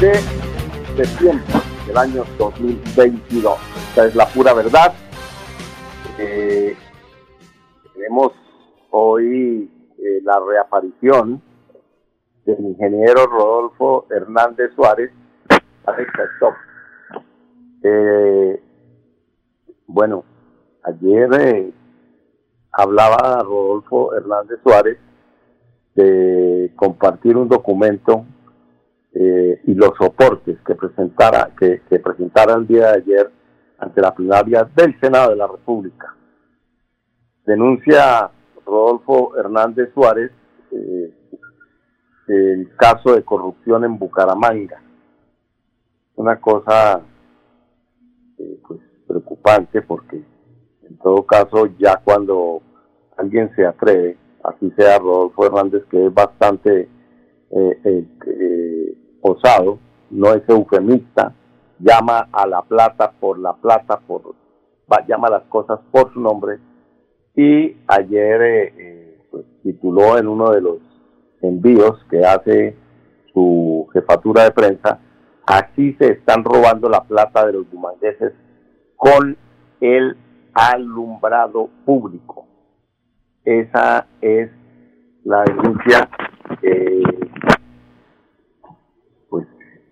De septiembre del año 2022. Esta es la pura verdad. Eh, tenemos hoy eh, la reaparición del ingeniero Rodolfo Hernández Suárez. Eh, bueno, ayer hablaba Rodolfo Hernández Suárez de compartir un documento eh, y los soportes que presentara, que, presentara el día de ayer ante la plenaria del Senado de la República. Denuncia Rodolfo Hernández Suárez eh, el caso de corrupción en Bucaramanga. Una cosa eh, pues preocupante porque en todo caso ya cuando alguien se atreve, así sea Rodolfo Hernández, que es bastante eh, osado, no es eufemista, llama a la plata por la plata, por, llama las cosas por su nombre, y ayer eh, eh, pues, tituló en uno de los envíos que hace su jefatura de prensa, así se están robando la plata de los bumangueses con el alumbrado público. Esa es la denuncia eh,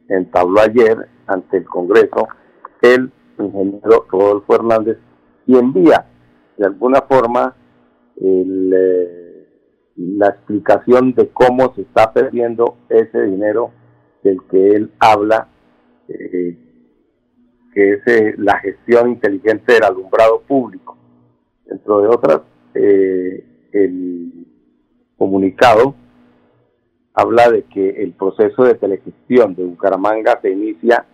entabló ayer ante el Congreso el ingeniero Rodolfo Hernández y envía de alguna forma eh, la explicación de cómo se está perdiendo ese dinero del que él habla, eh, que es eh, la gestión inteligente del alumbrado público. Dentro de otras, el comunicado habla de que el proceso de telegestión de Bucaramanga se inicia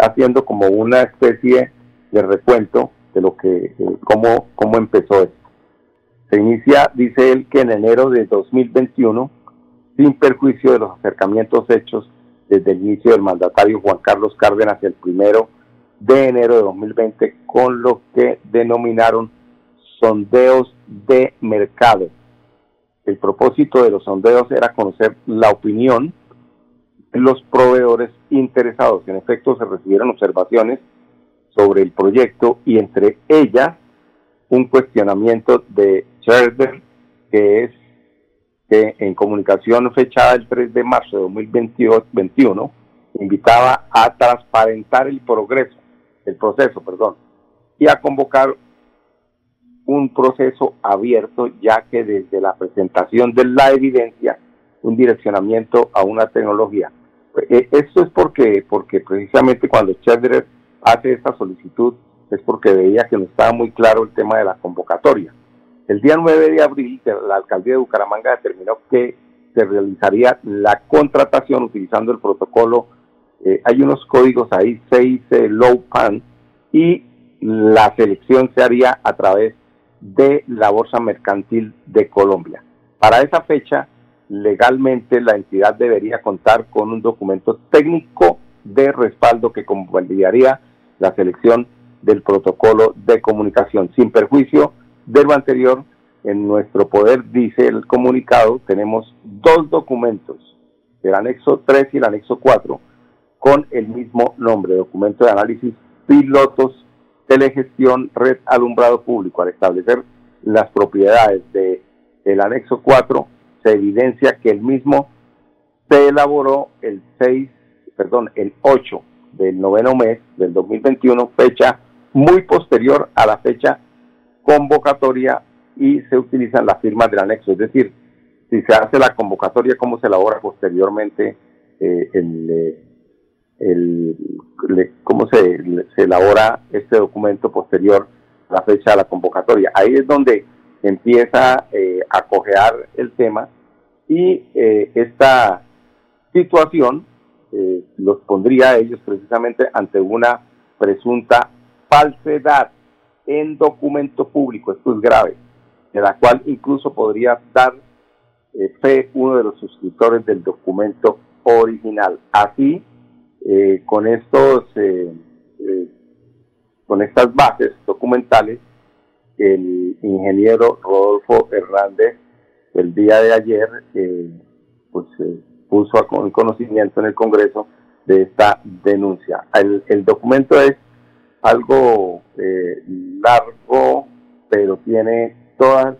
haciendo como una especie de recuento de lo que, eh, cómo, cómo empezó esto. Se inicia, dice él, que en enero de 2021, sin perjuicio de los acercamientos hechos desde el inicio del mandatario Juan Carlos Cárdenas el primero de enero de 2020, con lo que denominaron sondeos de mercado el propósito de los sondeos era conocer la opinión de los proveedores interesados. En efecto, se recibieron observaciones sobre el proyecto y entre ellas un cuestionamiento de Scherzer, que es que en comunicación fechada el 3 de marzo de 2021 invitaba a transparentar el progreso, el proceso, perdón, y a convocar un proceso abierto, ya que desde la presentación de la evidencia, un direccionamiento a una tecnología. Eh, esto es porque, porque precisamente cuando Chandler hace esta solicitud es porque veía que no estaba muy claro el tema de la convocatoria. El día 9 de abril, la alcaldía de Bucaramanga determinó que se realizaría la contratación utilizando el protocolo. Eh, hay unos códigos ahí, 6 Low Pan, y la selección se haría a través de la Bolsa Mercantil de Colombia. Para esa fecha, legalmente la entidad debería contar con un documento técnico de respaldo que convalidaría la selección del protocolo de comunicación. Sin perjuicio de lo anterior, en nuestro poder, dice el comunicado, tenemos dos documentos, el anexo 3 y el anexo 4, con el mismo nombre, documento de análisis pilotos telegestión, red alumbrado público. Al establecer las propiedades del el anexo 4, se evidencia que el mismo se elaboró el 6, perdón, el 8 del noveno mes del 2021, fecha muy posterior a la fecha convocatoria y se utilizan las firmas del anexo. Es decir, si se hace la convocatoria, cómo se elabora posteriormente eh, el, eh, el, cómo se, se elabora este documento posterior a la fecha de la convocatoria. Ahí es donde empieza eh, a cojear el tema y eh, esta situación eh, los pondría a ellos precisamente ante una presunta falsedad en documento público, esto es grave, de la cual incluso podría dar eh, fe uno de los suscriptores del documento original. Así, eh, con estos, con estas bases documentales, el ingeniero Rodolfo Hernández el día de ayer, pues puso a conocimiento en el Congreso de esta denuncia. El, documento es algo eh, largo, pero tiene todas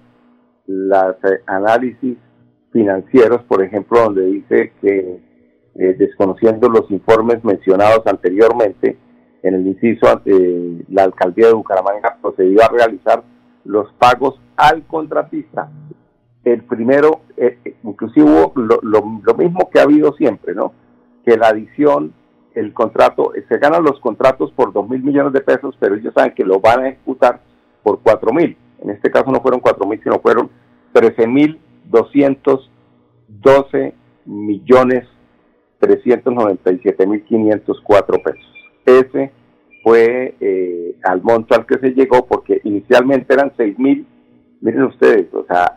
las eh, análisis financieros, por ejemplo, donde dice que eh, desconociendo los informes mencionados anteriormente, en el inciso, la alcaldía de Bucaramanga procedió a realizar los pagos al contratista el primero, eh, eh, inclusive hubo lo, mismo que ha habido siempre, ¿no? Que la adición, el contrato, se ganan los contratos por dos mil millones de pesos, pero ellos saben que lo van a ejecutar por cuatro mil. En este caso no fueron cuatro mil, sino fueron trece mil doscientos doce millones trescientos noventa y siete mil quinientos cuatro pesos. Ese fue eh, al monto al que se llegó porque inicialmente eran seis mil miren ustedes, o sea,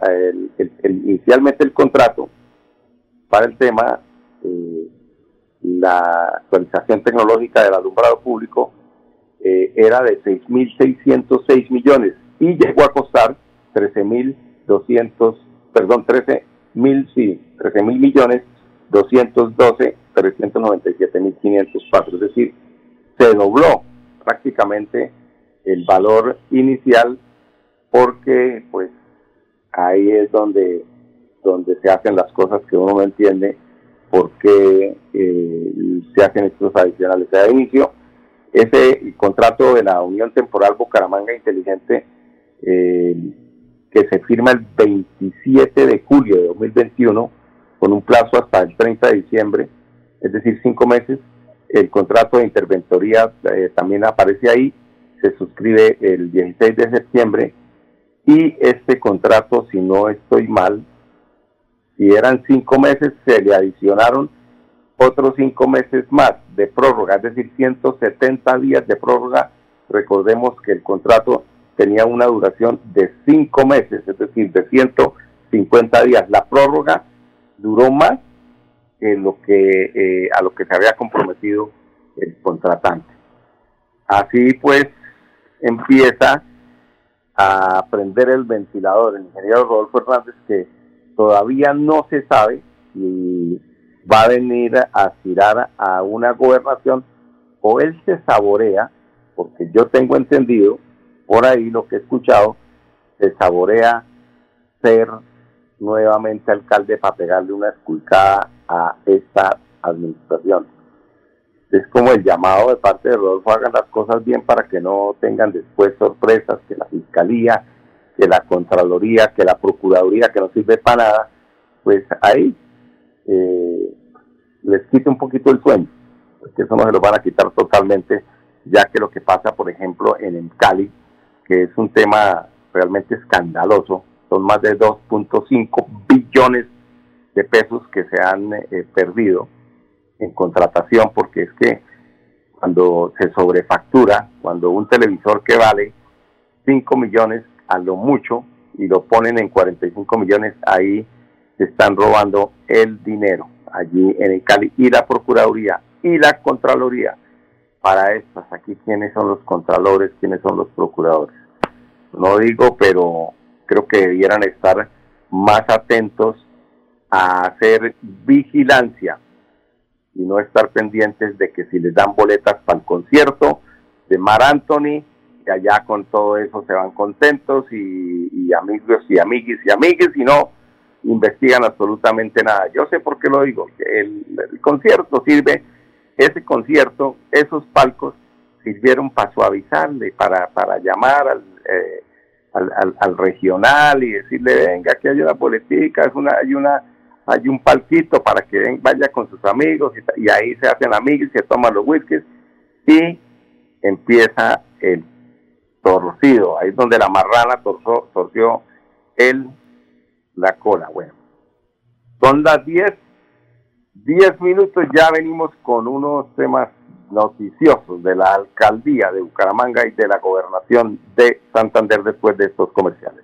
inicialmente el contrato para el tema, eh, la actualización tecnológica del alumbrado público eh, era de 6.606 millones y llegó a costar 13.200, perdón, 13.000, sí, 13.000 millones 212, 397.504, es decir, se dobló prácticamente el valor inicial porque pues ahí es donde, donde se hacen las cosas que uno no entiende por qué eh, se hacen estos adicionales. De inicio, ese contrato de la Unión Temporal Bucaramanga Inteligente eh, que se firma el 27 de julio de 2021 con un plazo hasta el 30 de diciembre, es decir, cinco meses. El contrato de interventoría eh, también aparece ahí, se suscribe el 16 de septiembre y este contrato, si no estoy mal, si eran cinco meses, se le adicionaron otros cinco meses más de prórroga, es decir, 170 días de prórroga. Recordemos que el contrato tenía una duración de cinco meses, es decir, de 150 días. La prórroga duró más que lo que eh, a lo que se había comprometido el contratante. Así pues empieza a prender el ventilador, el ingeniero Rodolfo Hernández, que todavía no se sabe si va a venir a aspirar a una gobernación o él se saborea, porque yo tengo entendido, por ahí lo que he escuchado, se saborea ser nuevamente alcalde para pegarle una esculcada a esta administración. Es como el llamado de parte de Rodolfo, hagan las cosas bien para que no tengan después sorpresas, que la Fiscalía, que la Contraloría, que la Procuraduría, que no sirve para nada, pues ahí eh, les quite un poquito el sueño, porque eso no se lo van a quitar totalmente, ya que lo que pasa, por ejemplo, en el Cali, que es un tema realmente escandaloso, son más de 2.5 billones de pesos que se han eh, perdido, en contratación, porque es que cuando se sobrefactura, cuando un televisor que vale 5 millones a lo mucho y lo ponen en 45 millones, ahí se están robando el dinero allí en el Cali y la Procuraduría y la Contraloría. Para estas, aquí quiénes son los contralores, quiénes son los procuradores. No digo, pero creo que debieran estar más atentos a hacer vigilancia y no estar pendientes de que si les dan boletas para el concierto de Mar Anthony, y allá con todo eso se van contentos y, amigos y amiguis y amigues y no investigan absolutamente nada. Yo sé por qué lo digo, el, el concierto sirve, ese concierto, esos palcos sirvieron para suavizarle, para, para llamar al, eh, al, al, regional y decirle, venga, que hay una política, es una, hay una hay un palquito para que vaya con sus amigos y, ahí se hacen amigos, se toman los whiskies y empieza el torcido, ahí es donde la marrana torció el, la cola. Bueno, son las 10, 10 minutos, ya venimos con unos temas noticiosos de la alcaldía de Bucaramanga y de la gobernación de Santander después de estos comerciales.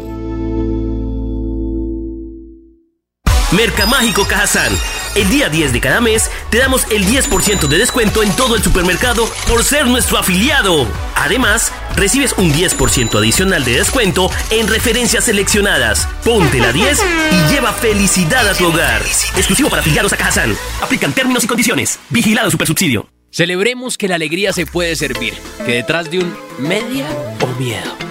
Mercamágico Cajazán. El día 10 de cada mes te damos el 10% de descuento en todo el supermercado por ser nuestro afiliado. Además, recibes un 10% adicional de descuento en referencias seleccionadas. Ponte la 10 y lleva felicidad a tu hogar. Exclusivo para afiliados a Cajazán. Aplican términos y condiciones. Vigilado Supersubsidio. Celebremos que la alegría se puede servir, que detrás de un media o miedo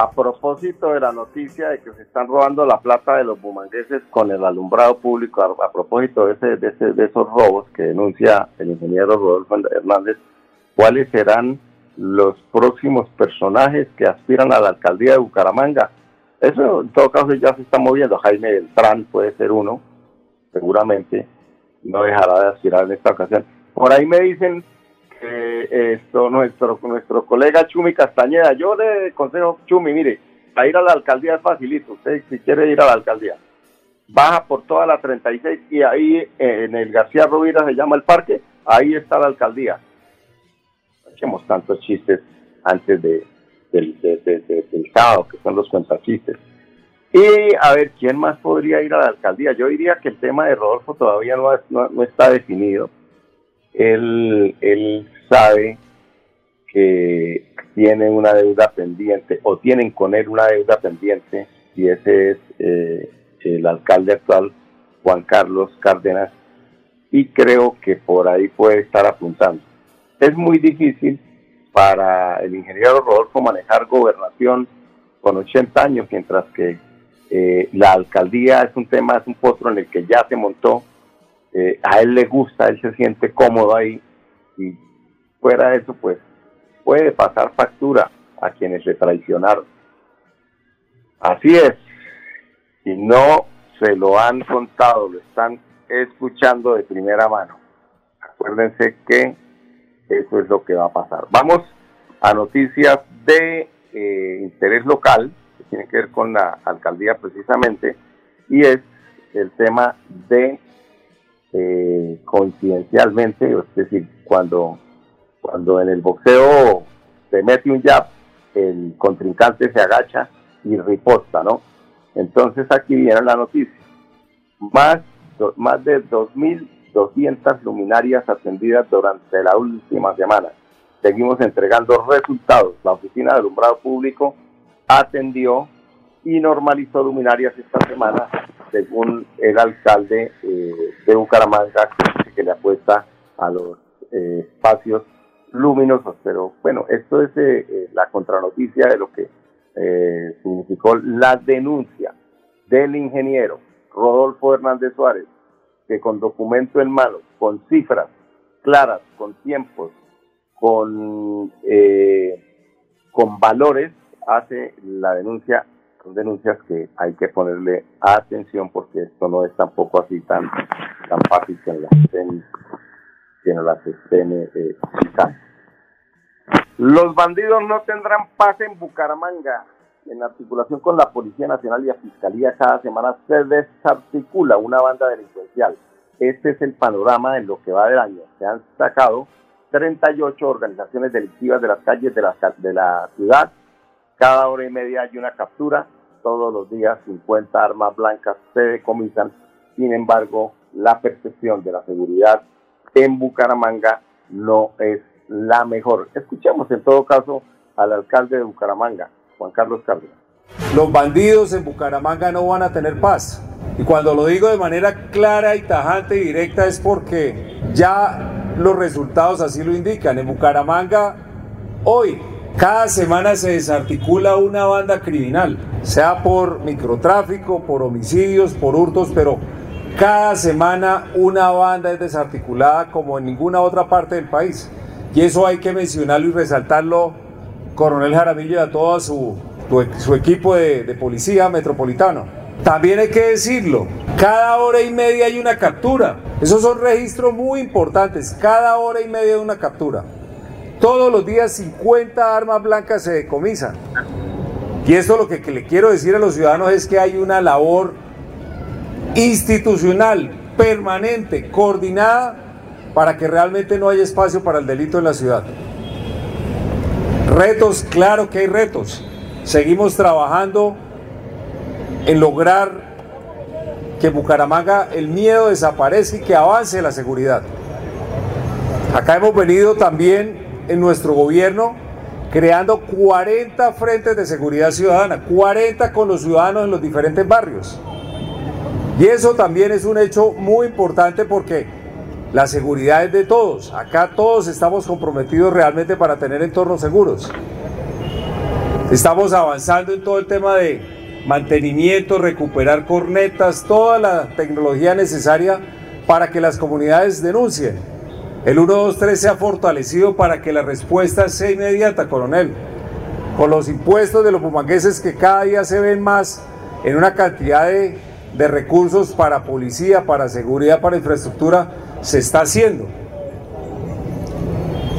A propósito de la noticia de que se están robando la plata de los bumangueses con el alumbrado público, a, propósito de, ese, de, ese, de esos robos que denuncia el ingeniero Rodolfo Hernández, ¿cuáles serán los próximos personajes que aspiran a la alcaldía de Bucaramanga? Eso en todo caso ya se está moviendo. Jaime Beltrán puede ser uno, seguramente no dejará de aspirar en esta ocasión. Por ahí me dicen esto nuestro nuestro colega Chumi Castañeda, yo le consejo Chumi, mire, a ir a la alcaldía es facilito, usted si quiere ir a la alcaldía, baja por toda la 36 y ahí en el García Rovira se llama el parque, ahí está la alcaldía. Hacemos tantos chistes antes de, del, del sábado, que son los cuentachistes. Y a ver, ¿quién más podría ir a la alcaldía? Yo diría que el tema de Rodolfo todavía no, no está definido él, sabe que tiene una deuda pendiente o tienen con él una deuda pendiente y ese es eh, el alcalde actual, Juan Carlos Cárdenas, y creo que por ahí puede estar apuntando. Es muy difícil para el ingeniero Rodolfo manejar gobernación con 80 años, mientras que eh, la alcaldía es un tema, es un potro en el que ya se montó eh, a él le gusta, él se siente cómodo ahí y fuera de eso pues puede pasar factura a quienes le traicionaron. Así es, si no se lo han contado, lo están escuchando de primera mano. Acuérdense que eso es lo que va a pasar. Vamos a noticias de eh, interés local, que tiene que ver con la alcaldía precisamente, y es el tema de eh, coincidencialmente, es decir, cuando, cuando en el boxeo se mete un jab, el contrincante se agacha y riposta, ¿no? Entonces aquí viene la noticia. Más, más de 2.200 luminarias atendidas durante la última semana. Seguimos entregando resultados. La Oficina de Alumbrado Público atendió y normalizó luminarias esta semana, según el alcalde eh, de Bucaramanga, que, le apuesta a los eh, espacios luminosos. Pero bueno, esto es eh, la contranoticia de lo que significó la denuncia del ingeniero Rodolfo Hernández Suárez, que con documento en mano, con cifras claras, con tiempos, con, con valores, hace la denuncia son denuncias que hay que ponerle atención porque esto no es tampoco así tan, tan fácil que las estén, que no las estén eh, Los bandidos no tendrán paz en Bucaramanga. En articulación con la Policía Nacional y la Fiscalía, cada semana se desarticula una banda delincuencial. Este es el panorama en lo que va del año. Se han sacado 38 organizaciones delictivas de las calles de la ciudad cada hora y media hay una captura, todos los días 50 armas blancas se decomisan, sin embargo, la percepción de la seguridad en Bucaramanga no es la mejor. Escuchemos en todo caso al alcalde de Bucaramanga, Juan Carlos Cárdenas. Los bandidos en Bucaramanga no van a tener paz. Y cuando lo digo de manera clara y tajante y directa es porque ya los resultados así lo indican. En Bucaramanga, hoy, cada semana se desarticula una banda criminal, sea por microtráfico, por homicidios, por hurtos, pero cada semana una banda es desarticulada como en ninguna otra parte del país. Y eso hay que mencionarlo y resaltarlo, coronel Jaramillo y a todo su, su equipo de, de policía metropolitano. También hay que decirlo, cada hora y media hay una captura. Esos son registros muy importantes, cada hora y media hay una captura. Todos los días 50 armas blancas se decomisan. Y esto lo que, le quiero decir a los ciudadanos es que hay una labor institucional, permanente, coordinada, para que realmente no haya espacio para el delito en la ciudad. Retos, claro que hay retos. Seguimos trabajando en lograr que Bucaramanga el miedo desaparezca y que avance la seguridad. Acá hemos venido también en nuestro gobierno creando 40 frentes de seguridad ciudadana, 40 con los ciudadanos en los diferentes barrios. Y eso también es un hecho muy importante porque la seguridad es de todos. Acá todos estamos comprometidos realmente para tener entornos seguros. Estamos avanzando en todo el tema de mantenimiento, recuperar cornetas, toda la tecnología necesaria para que las comunidades denuncien. El 123 se ha fortalecido para que la respuesta sea inmediata, coronel. Con los impuestos de los bumangueses que cada día se ven más en una cantidad de, de recursos para policía, para seguridad, para infraestructura, se está haciendo.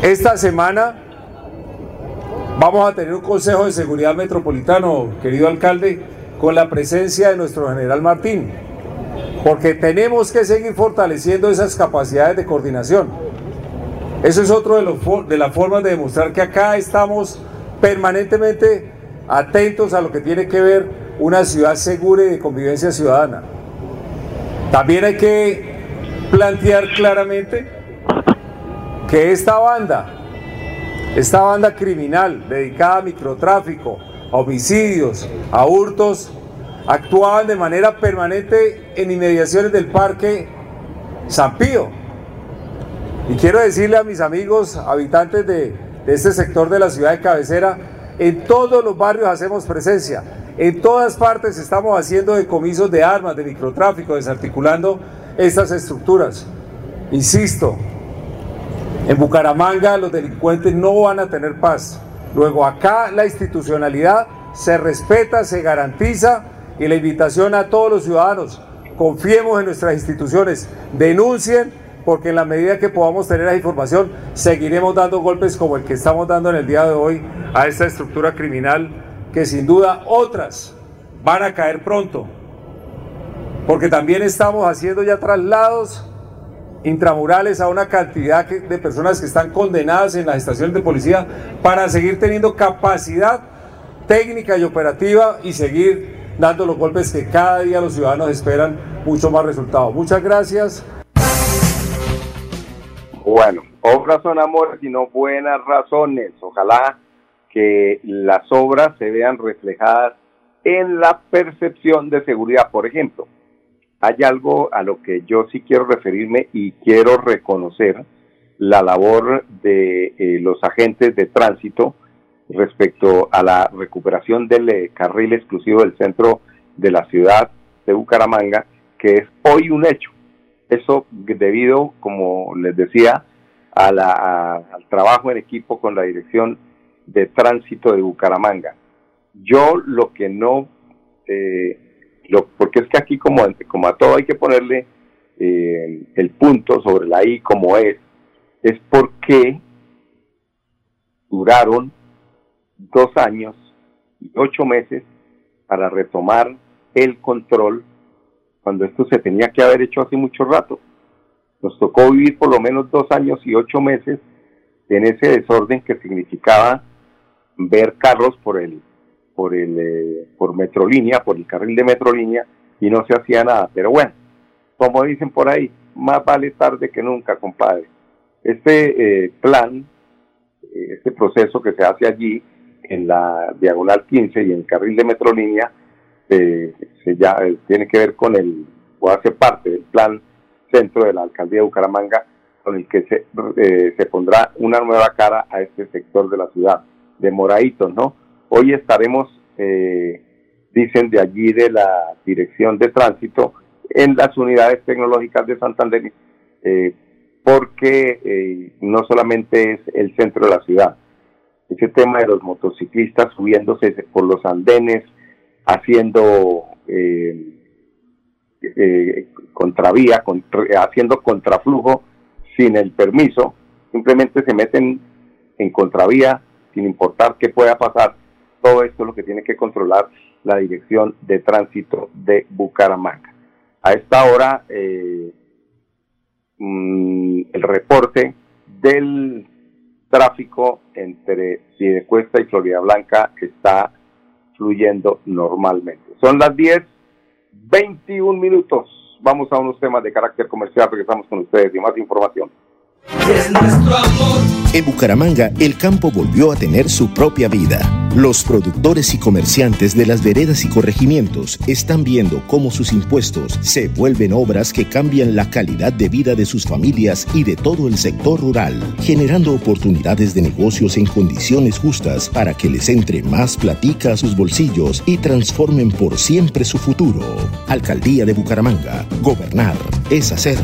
Esta semana vamos a tener un Consejo de Seguridad Metropolitano, querido alcalde, con la presencia de nuestro general Martín, porque tenemos que seguir fortaleciendo esas capacidades de coordinación. Eso es otro de, de las formas de demostrar que acá estamos permanentemente atentos a lo que tiene que ver una ciudad segura y de convivencia ciudadana. También hay que plantear claramente que esta banda, esta banda criminal dedicada a microtráfico, a homicidios, a hurtos, actuaban de manera permanente en inmediaciones del Parque San Pío. Y quiero decirle a mis amigos habitantes de, este sector de la ciudad de cabecera, en todos los barrios hacemos presencia, en todas partes estamos haciendo decomisos de armas, de microtráfico, desarticulando estas estructuras. Insisto, en Bucaramanga los delincuentes no van a tener paz. Luego acá la institucionalidad se respeta, se garantiza y la invitación a todos los ciudadanos, confiemos en nuestras instituciones, denuncien, porque en la medida que podamos tener la información, seguiremos dando golpes como el que estamos dando en el día de hoy a esta estructura criminal, que sin duda otras van a caer pronto, porque también estamos haciendo ya traslados intramurales a una cantidad de personas que están condenadas en las estaciones de policía para seguir teniendo capacidad técnica y operativa y seguir dando los golpes que cada día los ciudadanos esperan mucho más resultados. Muchas gracias. Bueno, obras son amores y no buenas razones. Ojalá que las obras se vean reflejadas en la percepción de seguridad. Por ejemplo, hay algo a lo que yo sí quiero referirme y quiero reconocer la labor de eh, los agentes de tránsito respecto a la recuperación del eh, carril exclusivo del centro de la ciudad de Bucaramanga, que es hoy un hecho. Eso debido, como les decía, a la, al trabajo en equipo con la Dirección de Tránsito de Bucaramanga. Yo lo que no eh, porque es que aquí como, como a todo hay que ponerle eh, el punto sobre la I como es, es porque duraron dos años y ocho meses para retomar el control cuando esto se tenía que haber hecho hace mucho rato. Nos tocó vivir por lo menos dos años y ocho meses en ese desorden que significaba ver carros por el por el eh, por Metrolínea, por el carril de Metrolínea y no se hacía nada. Pero bueno, como dicen por ahí, más vale tarde que nunca, compadre. Este eh, plan, eh, este proceso que se hace allí en la diagonal 15 y en el carril de Metrolínea, eh, se ya, tiene que ver con el, o hace parte del plan centro de la alcaldía de Bucaramanga, con el que se, se pondrá una nueva cara a este sector de la ciudad, de Moraditos, ¿no? Hoy estaremos, dicen de allí de la dirección de tránsito, en las unidades tecnológicas de Santander, eh, porque eh, no solamente es el centro de la ciudad, ese tema de los motociclistas subiéndose por los andenes, haciendo eh, contravía, haciendo contraflujo sin el permiso, simplemente se meten en contravía sin importar qué pueda pasar. Todo esto es lo que tiene que controlar la Dirección de Tránsito de Bucaramanga. A esta hora, eh, mm, el reporte del tráfico entre Cuesta y Florida Blanca está fluyendo normalmente. Son las 10, 21 minutos. Vamos a unos temas de carácter comercial, porque estamos con ustedes y más información. En Bucaramanga, el campo volvió a tener su propia vida. Los productores y comerciantes de las veredas y corregimientos están viendo cómo sus impuestos se vuelven obras que cambian la calidad de vida de sus familias y de todo el sector rural, generando oportunidades de negocios en condiciones justas para que les entre más platica a sus bolsillos y transformen por siempre su futuro. Alcaldía de Bucaramanga. Gobernar es hacer.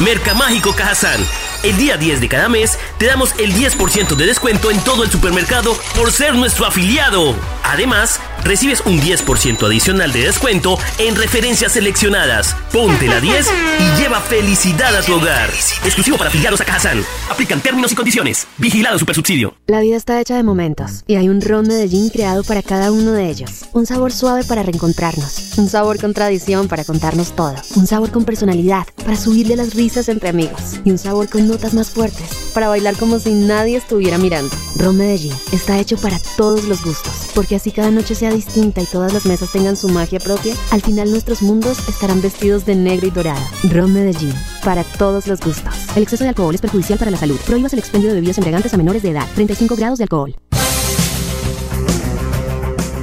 Mercamágico Cajazán. El día 10 de cada mes te damos el 10% de descuento en todo el supermercado por ser nuestro afiliado. Además, recibes un 10% adicional de descuento en referencias seleccionadas. Ponte la 10 y lleva felicidad a tu hogar. Exclusivo para afiliados a Cajazán. Aplican términos y condiciones. Vigilado Supersubsidio. La vida está hecha de momentos y hay un ron Medellín creado para cada uno de ellos. Un sabor suave para reencontrarnos. Un sabor con tradición para contarnos todo. Un sabor con personalidad para subirle las risas entre amigos. Y un sabor con notas más fuertes para bailar como si nadie estuviera mirando. Ron Medellín está hecho para todos los gustos, porque así cada noche sea distinta y todas las mesas tengan su magia propia, al final nuestros mundos estarán vestidos de negro y dorado. Ron Medellín, para todos los gustos. El exceso de alcohol es perjudicial para la salud. Prohíbas el expendio de bebidas embriagantes a menores de edad. 35 grados de alcohol.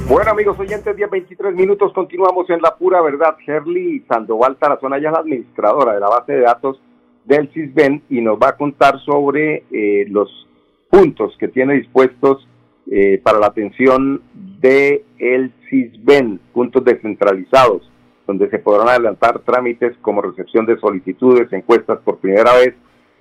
Bueno amigos oyentes, 10, 23 minutos, continuamos en la pura verdad. Herly Sandoval Tarazona, ella es la administradora de la base de datos del CISBEN y nos va a contar sobre eh, los puntos que tiene dispuestos eh, para la atención de el CISBEN, puntos descentralizados, donde se podrán adelantar trámites como recepción de solicitudes, encuestas por primera vez,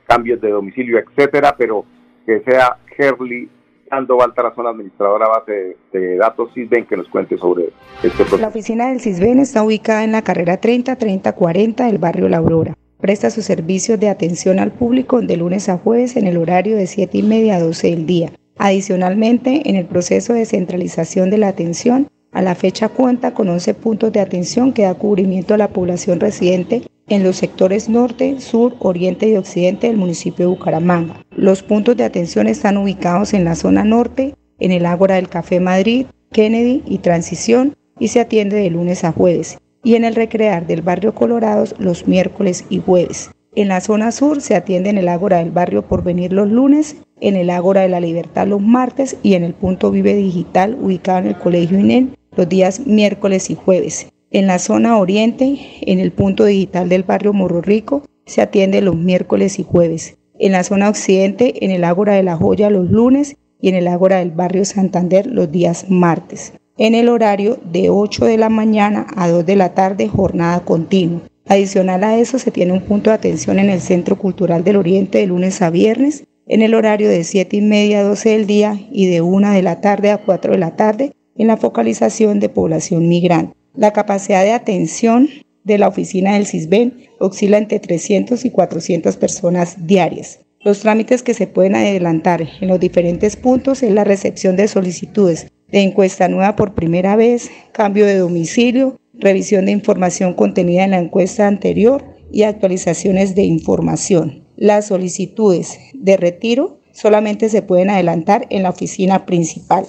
cambios de domicilio, etcétera, pero que sea Herly Sandoval Tarazona, administradora base de, datos CISBEN, que nos cuente sobre este proceso. La oficina del CISBEN está ubicada en la carrera 30 30 40 del barrio La Aurora. Presta sus servicios de atención al público de lunes a jueves en el horario de 7 y media a 12 del día. Adicionalmente, en el proceso de centralización de la atención, a la fecha cuenta con 11 puntos de atención que da cubrimiento a la población residente en los sectores norte, sur, oriente y occidente del municipio de Bucaramanga. Los puntos de atención están ubicados en la zona norte, en el Ágora del Café Madrid, Kennedy y Transición y se atiende de lunes a jueves y en el Recrear del barrio Colorados los miércoles y jueves. En la zona sur se atiende en el Ágora del barrio Porvenir los lunes, en el Ágora de la Libertad los martes y en el punto Vive Digital ubicado en el Colegio INEN los días miércoles y jueves. En la zona oriente, en el punto digital del barrio Morro Rico, se atiende los miércoles y jueves. En la zona occidente, en el Ágora de la Joya los lunes y en el Ágora del barrio Santander los días martes en el horario de 8 de la mañana a 2 de la tarde, jornada continua. Adicional a eso, se tiene un punto de atención en el Centro Cultural del Oriente de lunes a viernes, en el horario de 7 y media a 12 del día y de 1 de la tarde a 4 de la tarde, en la focalización de población migrante. La capacidad de atención de la oficina del CISBEN oscila entre 300 y 400 personas diarias. Los trámites que se pueden adelantar en los diferentes puntos es la recepción de solicitudes de encuesta nueva por primera vez, cambio de domicilio, revisión de información contenida en la encuesta anterior y actualizaciones de información. Las solicitudes de retiro solamente se pueden adelantar en la oficina principal.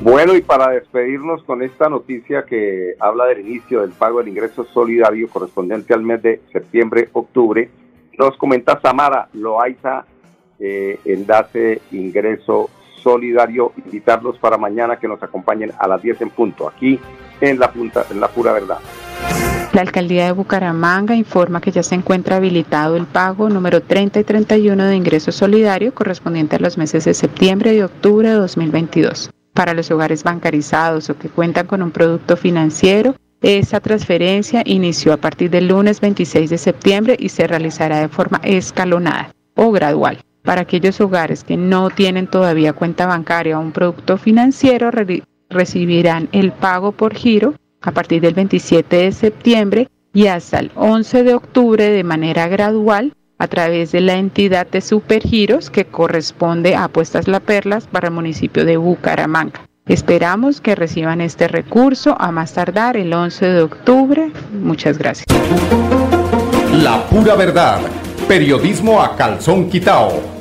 Bueno, y para despedirnos con esta noticia que habla del inicio del pago del ingreso solidario correspondiente al mes de septiembre-octubre, nos comenta Samara Loaiza, eh, enlace ingreso solidario, invitarlos para mañana que nos acompañen a las 10 en punto, aquí en la, punta, en la pura verdad. La alcaldía de Bucaramanga informa que ya se encuentra habilitado el pago número 30 y 31 de ingreso solidario correspondiente a los meses de septiembre y octubre de 2022. Para los hogares bancarizados o que cuentan con un producto financiero, esa transferencia inició a partir del lunes 26 de septiembre y se realizará de forma escalonada o gradual. Para aquellos hogares que no tienen todavía cuenta bancaria o un producto financiero, recibirán el pago por giro a partir del 27 de septiembre y hasta el 11 de octubre de manera gradual a través de la entidad de Supergiros que corresponde a Apuestas La Perlas para el municipio de Bucaramanga. Esperamos que reciban este recurso a más tardar el 11 de octubre. Muchas gracias. La pura verdad. Periodismo a calzón.